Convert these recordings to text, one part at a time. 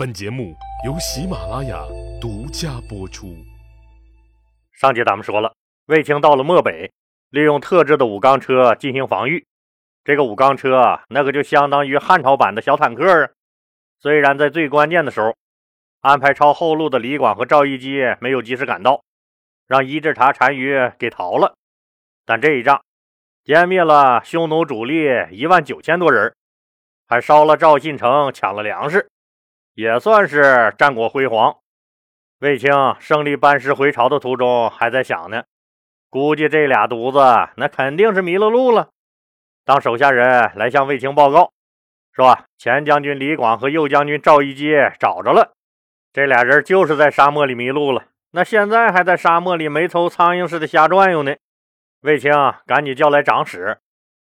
本节目由喜马拉雅独家播出。上集咱们说了，卫青到了漠北，利用特制的武钢车进行防御。这个武钢车，那个就相当于汉朝版的小坦克啊。虽然在最关键的时候，安排抄后路的李广和赵一基没有及时赶到，让伊稚茶单于给逃了，但这一仗歼灭了匈奴主力一万九千多人，还烧了赵信城，抢了粮食。也算是战果辉煌。卫青胜利班师回朝的途中，还在想呢，估计这俩犊子那肯定是迷了路了。当手下人来向卫青报告，说前将军李广和右将军赵一基找着了，这俩人就是在沙漠里迷路了，那现在还在沙漠里没头苍蝇似的瞎转悠呢。卫青赶紧叫来长史，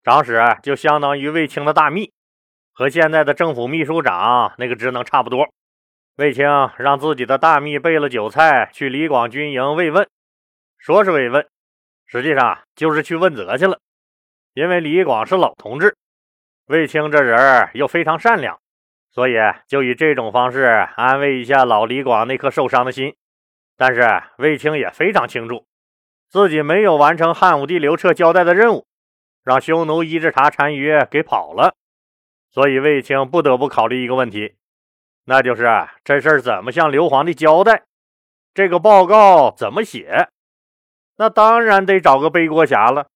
长史就相当于卫青的大秘。和现在的政府秘书长那个职能差不多。卫青让自己的大秘备了酒菜去李广军营慰问，说是慰问，实际上就是去问责去了。因为李广是老同志，卫青这人又非常善良，所以就以这种方式安慰一下老李广那颗受伤的心。但是卫青也非常清楚，自己没有完成汉武帝刘彻交代的任务，让匈奴伊稚茶单于给跑了。所以卫青不得不考虑一个问题，那就是这事儿怎么向刘皇帝交代？这个报告怎么写？那当然得找个背锅侠了。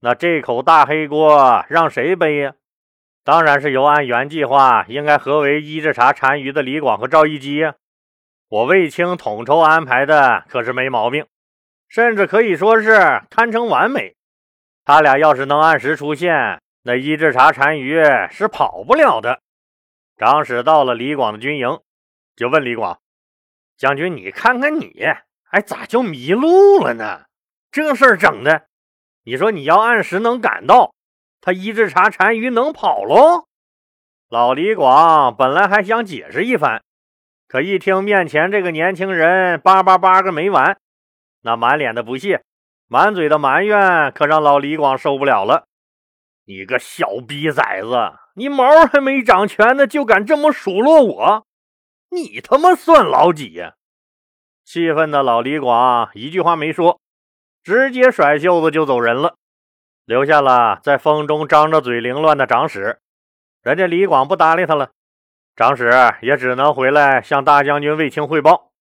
那这口大黑锅让谁背呀？当然是由按原计划应该合围伊稚茶单于的李广和赵一基呀。我卫青统筹安排的可是没毛病，甚至可以说是堪称完美。他俩要是能按时出现。那伊稚茶单于是跑不了的。长史到了李广的军营，就问李广：“将军，你看看你，哎，咋就迷路了呢？这事儿整的，你说你要按时能赶到，他伊稚茶单于能跑喽？”老李广本来还想解释一番，可一听面前这个年轻人叭叭叭个没完，那满脸的不屑，满嘴的埋怨，可让老李广受不了了。你个小逼崽子，你毛还没长全呢，就敢这么数落我？你他妈算老几呀？气愤的老李广一句话没说，直接甩袖子就走人了，留下了在风中张着嘴凌乱的长史。人家李广不搭理他了，长史也只能回来向大将军卫青汇报。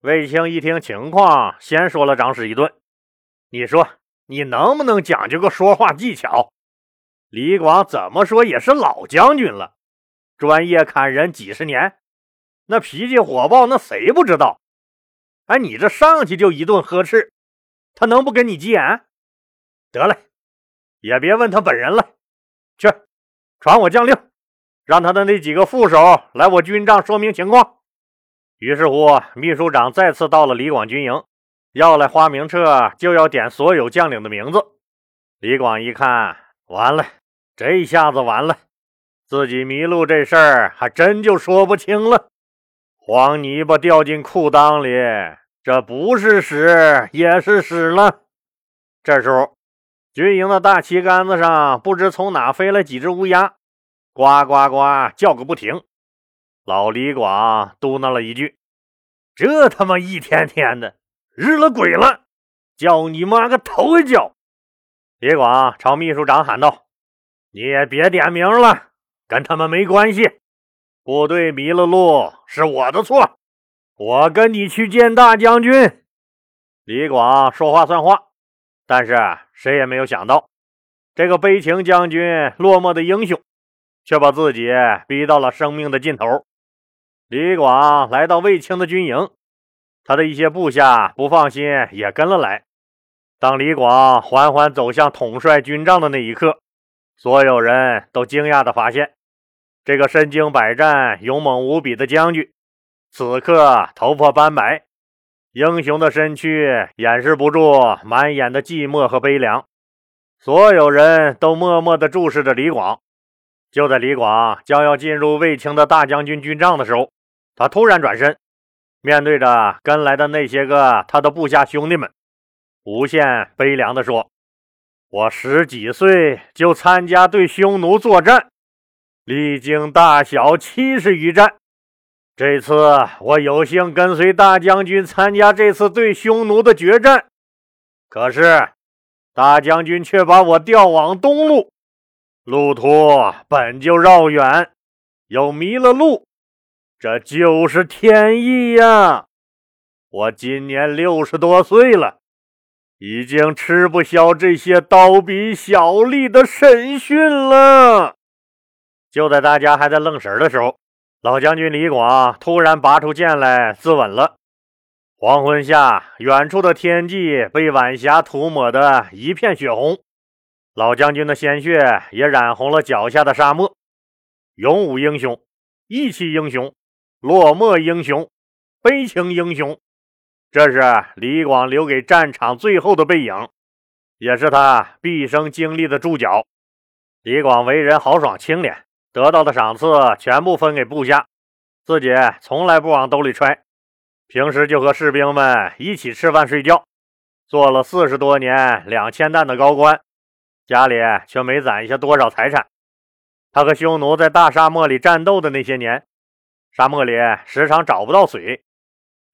卫青一听情况，先说了长史一顿：“你说你能不能讲究个说话技巧？”李广怎么说也是老将军了，专业砍人几十年，那脾气火爆，那谁不知道？哎，你这上去就一顿呵斥，他能不跟你急眼？得嘞，也别问他本人了，去传我将令，让他的那几个副手来我军帐说明情况。于是乎，秘书长再次到了李广军营，要来花名册，就要点所有将领的名字。李广一看。完了，这下子完了，自己迷路这事儿还真就说不清了。黄泥巴掉进裤裆里，这不是屎也是屎了。这时候，军营的大旗杆子上不知从哪飞来几只乌鸦，呱呱呱叫个不停。老李广嘟囔了一句：“这他妈一天天的，日了鬼了，叫你妈个头一叫！”李广朝秘书长喊道：“你也别点名了，跟他们没关系。部队迷了路是我的错，我跟你去见大将军。”李广说话算话，但是谁也没有想到，这个悲情将军、落寞的英雄，却把自己逼到了生命的尽头。李广来到卫青的军营，他的一些部下不放心，也跟了来。当李广缓缓走向统帅军帐的那一刻，所有人都惊讶地发现，这个身经百战、勇猛无比的将军，此刻头发斑白，英雄的身躯掩饰不住满眼的寂寞和悲凉。所有人都默默地注视着李广。就在李广将要进入卫青的大将军军帐的时候，他突然转身，面对着跟来的那些个他的部下兄弟们。无限悲凉地说：“我十几岁就参加对匈奴作战，历经大小七十余战，这次我有幸跟随大将军参加这次对匈奴的决战，可是大将军却把我调往东路，路途本就绕远，又迷了路，这就是天意呀！我今年六十多岁了，已经吃不消这些刀笔小吏的审讯了。就在大家还在愣神的时候。老将军李广突然拔出剑来自刎了。黄昏下，远处的天际被晚霞涂抹的一片血红，老将军的鲜血也染红了脚下的沙漠。勇武英雄、义气英雄、落寞英雄、悲情英雄，这是李广留给战场最后的背影，也是他毕生经历的注脚。李广为人豪爽清廉。得到的赏赐全部分给部下，自己从来不往兜里揣。平时就和士兵们一起吃饭睡觉，做了四十多年两千担的高官，家里却没攒下多少财产。他和匈奴在大沙漠里战斗的那些年，沙漠里时常找不到水，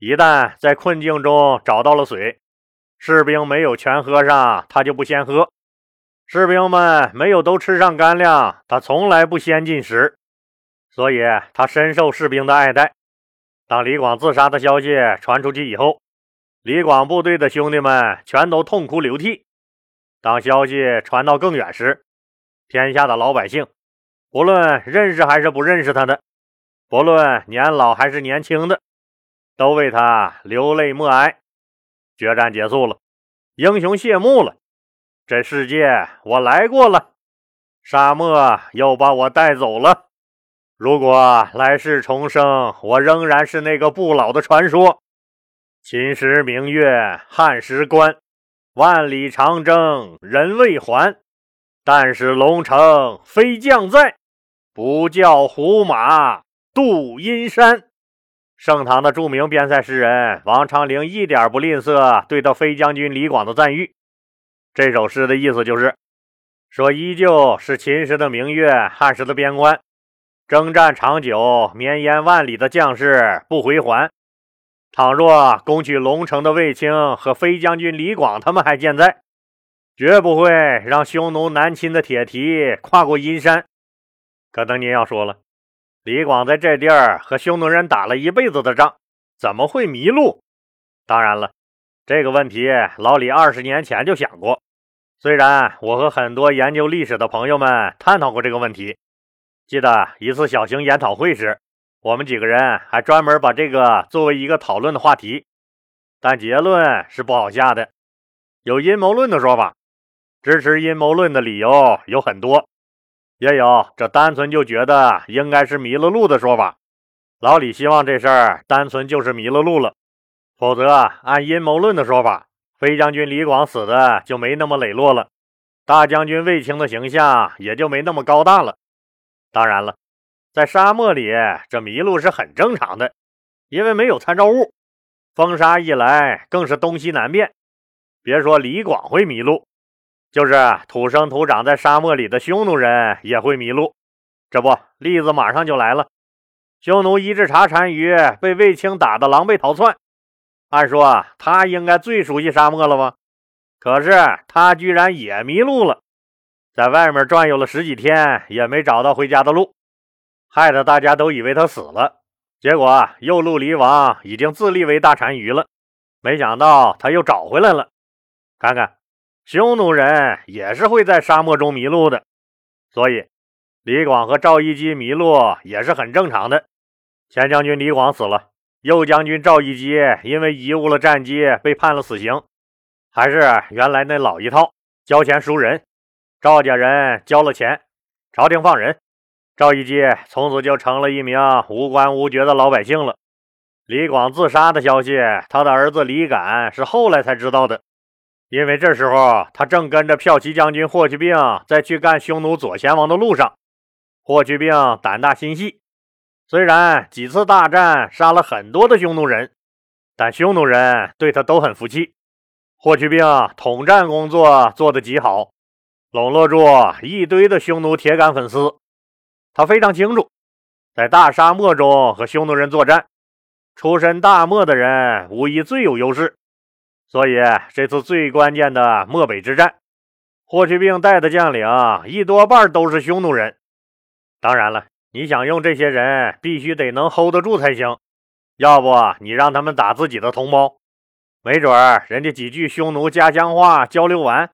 一旦在困境中找到了水，士兵没有全喝上，他就不先喝。士兵们没有都吃上干粮，他从来不先进食，所以他深受士兵的爱戴。当李广自杀的消息传出去以后，李广部队的兄弟们全都痛哭流涕。当消息传到更远时，天下的老百姓，不论认识还是不认识他的，不论年老还是年轻的，都为他流泪默哀。决战结束了，英雄谢幕了。这世界我来过了，沙漠又把我带走了。如果来世重生，我仍然是那个不老的传说。秦时明月汉时关，万里长征人未还。但使龙城飞将在，不教胡马度阴山。盛唐的著名边塞诗人王昌龄一点不吝啬对他飞将军李广的赞誉。这首诗的意思就是说，依旧是秦时的明月，汉时的边关，征战长久、绵延万里的将士不回还。倘若攻取龙城的卫青和飞将军李广他们还健在，绝不会让匈奴南侵的铁蹄跨过阴山。可能您要说了，李广在这地儿和匈奴人打了一辈子的仗，怎么会迷路？当然了。这个问题，老李二十年前就想过。虽然我和很多研究历史的朋友们探讨过这个问题，记得一次小型研讨会时，我们几个人还专门把这个作为一个讨论的话题。但结论是不好下的。有阴谋论的说法，支持阴谋论的理由有很多，也有这单纯就觉得应该是迷了路的说法。老李希望这事儿单纯就是迷了路了。否则，按阴谋论的说法，飞将军李广死的就没那么磊落了，大将军卫青的形象也就没那么高大了。当然了，在沙漠里这迷路是很正常的，因为没有参照物，风沙一来更是东西南变。别说李广会迷路，就是土生土长在沙漠里的匈奴人也会迷路。这不，例子马上就来了：匈奴一只茶单于被卫青打得狼狈逃窜。按说他应该最熟悉沙漠了吧？可是他居然也迷路了，在外面转悠了十几天，也没找到回家的路，害得大家都以为他死了。结果右路离王已经自立为大单于了，没想到他又找回来了。看看，匈奴人也是会在沙漠中迷路的，所以李广和赵一基迷路也是很正常的。前将军李广死了。右将军赵一基因为贻误了战机，被判了死刑。还是原来那老一套，交钱赎人。赵家人交了钱，朝廷放人。赵一基从此就成了一名无官无爵的老百姓了。李广自杀的消息，他的儿子李敢是后来才知道的，因为这时候他正跟着骠骑将军霍去病在去干匈奴左贤王的路上。霍去病胆大心细。虽然几次大战杀了很多的匈奴人，但匈奴人对他都很服气。霍去病统战工作做得极好，笼络住一堆的匈奴铁杆粉丝。他非常清楚，在大沙漠中和匈奴人作战，出身大漠的人无疑最有优势。所以这次最关键的漠北之战，霍去病带的将领一多半都是匈奴人。当然了，你想用这些人，必须得能 hold 得住才行。要不你让他们打自己的同胞，没准儿人家几句匈奴家乡话交流完，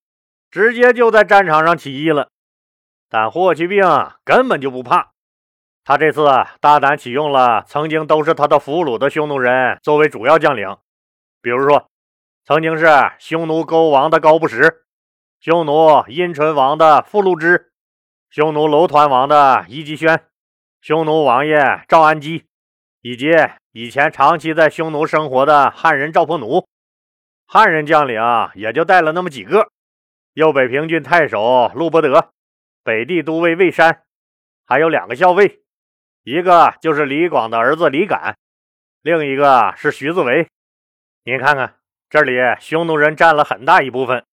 直接就在战场上起义了。但霍去病根本就不怕，他这次大胆启用了曾经都是他的俘虏的匈奴人作为主要将领，比如说曾经是匈奴勾王的高不什，匈奴阴唇王的傅禄之，匈奴楼团王的伊吉轩，匈奴王爷赵安基，以及以前长期在匈奴生活的汉人赵破奴。汉人将领也就带了那么几个，右北平郡太守陆伯德。北地都尉魏山，还有两个校尉，一个就是李广的儿子李敢，另一个是徐自为。您看看，这里匈奴人占了很大一部分，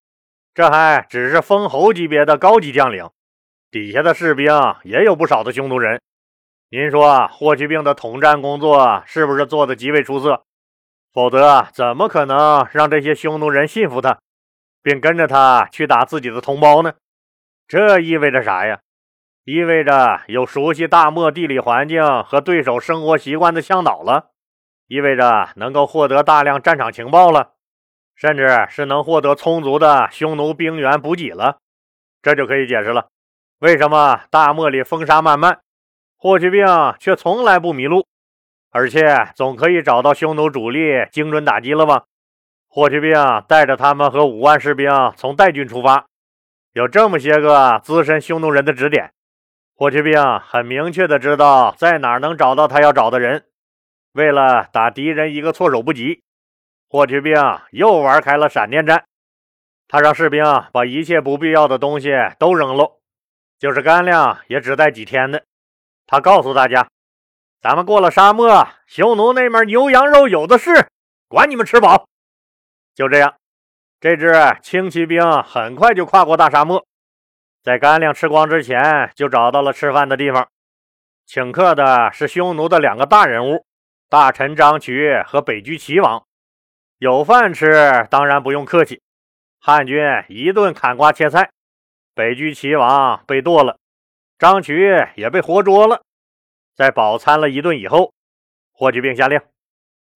这还只是封侯级别的高级将领，底下的士兵也有不少的匈奴人。您说霍去病的统战工作是不是做得极为出色？否则怎么可能让这些匈奴人信服他，并跟着他去打自己的同胞呢？这意味着啥呀？意味着有熟悉大漠地理环境和对手生活习惯的向导了，意味着能够获得大量战场情报了，甚至是能获得充足的匈奴兵员补给了。这就可以解释了，为什么大漠里风沙漫漫，霍去病却从来不迷路，而且总可以找到匈奴主力，精准打击了吧？霍去病带着他们和五万士兵从代郡出发。有这么些个资深匈奴人的指点，霍去病很明确的知道在哪能找到他要找的人。为了打敌人一个措手不及，霍去病又玩开了闪电战。他让士兵把一切不必要的东西都扔喽，就是干粮也只带几天的。他告诉大家：“咱们过了沙漠，匈奴那面牛羊肉有的是，管你们吃饱。”就这样。这支轻骑兵很快就跨过大沙漠，在干粮吃光之前，就找到了吃饭的地方。请客的是匈奴的两个大人物，大臣张渠和北居齐王。有饭吃，当然不用客气。汉军一顿砍瓜切菜，北居齐王被剁了，张渠也被活捉了。在饱餐了一顿以后，霍去病下令，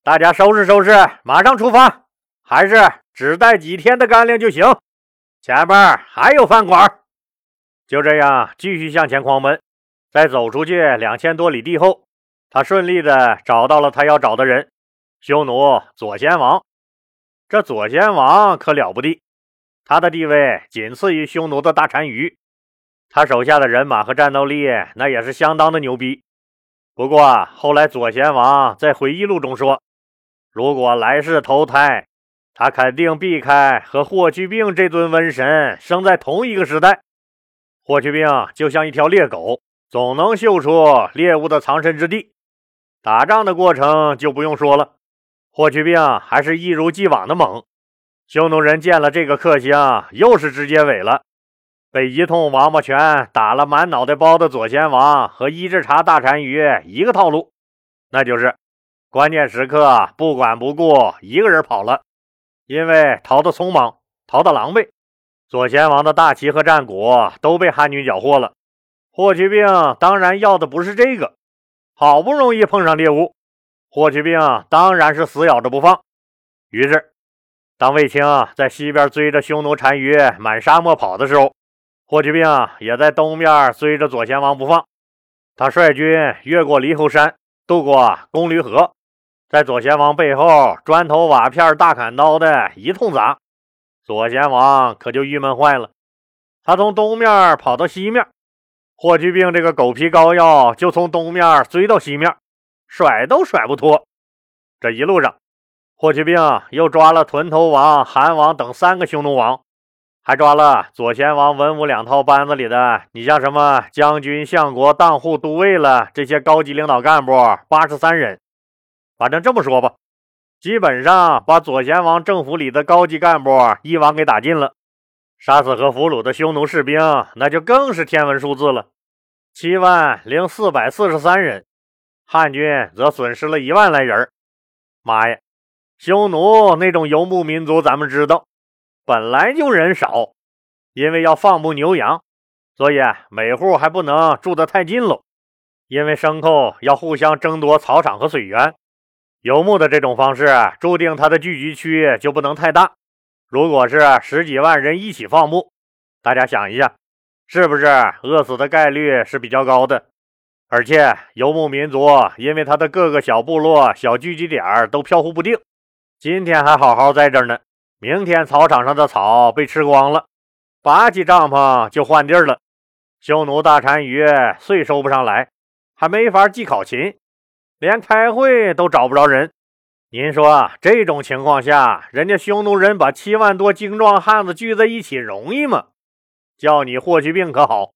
大家收拾收拾，马上出发。还是。只带几天的干粮就行，前边还有饭馆。就这样继续向前狂奔，在走出去两千多里地后，他顺利的找到了他要找的人——匈奴左贤王。这左贤王可了不地，他的地位仅次于匈奴的大单于，他手下的人马和战斗力那也是相当的牛逼。不过后来左贤王在回忆录中说，如果来世投胎。他肯定避开和霍去病这尊瘟神生在同一个时代。霍去病就像一条猎狗，总能嗅出猎物的藏身之地。打仗的过程就不用说了，霍去病还是一如既往的猛。匈奴人见了这个克星，又是直接萎了，被一通王八拳打了满脑袋包的左贤王和伊稚茶大单于一个套路，那就是关键时刻不管不顾，一个人跑了。因为逃得匆忙，逃得狼狈，左贤王的大旗和战鼓都被汉军缴获了。霍去病当然要的不是这个，好不容易碰上猎物，霍去病当然是死咬着不放。于是，当卫青在西边追着匈奴单于满沙漠跑的时候，霍去病也在东边追着左贤王不放。他率军越过离侯山，渡过公驴河。在左贤王背后，砖头瓦片、大砍刀的一通砸，左贤王可就郁闷坏了。他从东面跑到西面，霍去病这个狗皮膏药就从东面追到西面，甩都甩不脱。这一路上，霍去病又抓了屯头王、韩王等三个匈奴王，还抓了左贤王文武两套班子里的，你像什么将军、相国、当户、都尉了这些高级领导干部八十三人。反正这么说吧，基本上把左贤王政府里的高级干部一网给打尽了，杀死和俘虏的匈奴士兵那就更是天文数字了，七万零四百四十三人。汉军则损失了一万来人。妈呀！匈奴那种游牧民族，咱们知道，本来就人少，因为要放牧牛羊，所以每户还不能住得太近喽。因为牲口要互相争夺草场和水源，游牧的这种方式注定它的聚集区就不能太大。如果是十几万人一起放牧，大家想一下，是不是饿死的概率是比较高的？而且游牧民族因为他的各个小部落、小聚集点都飘忽不定，今天还好好在这儿呢，明天草场上的草被吃光了，拔起帐篷就换地儿了。匈奴大单于税收不上来。还没法祭考勤，连开会都找不着人。您说这种情况下，人家匈奴人把七万多精壮汉子聚在一起容易吗？叫你霍去病可好，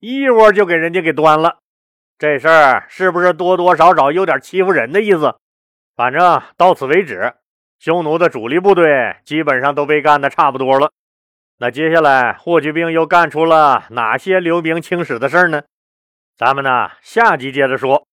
一窝就给人家给端了。这事儿是不是多多少少有点欺负人的意思？反正到此为止，匈奴的主力部队基本上都被干的差不多了。那接下来霍去病又干出了哪些留名青史的事儿呢？咱们呢，下集接着说。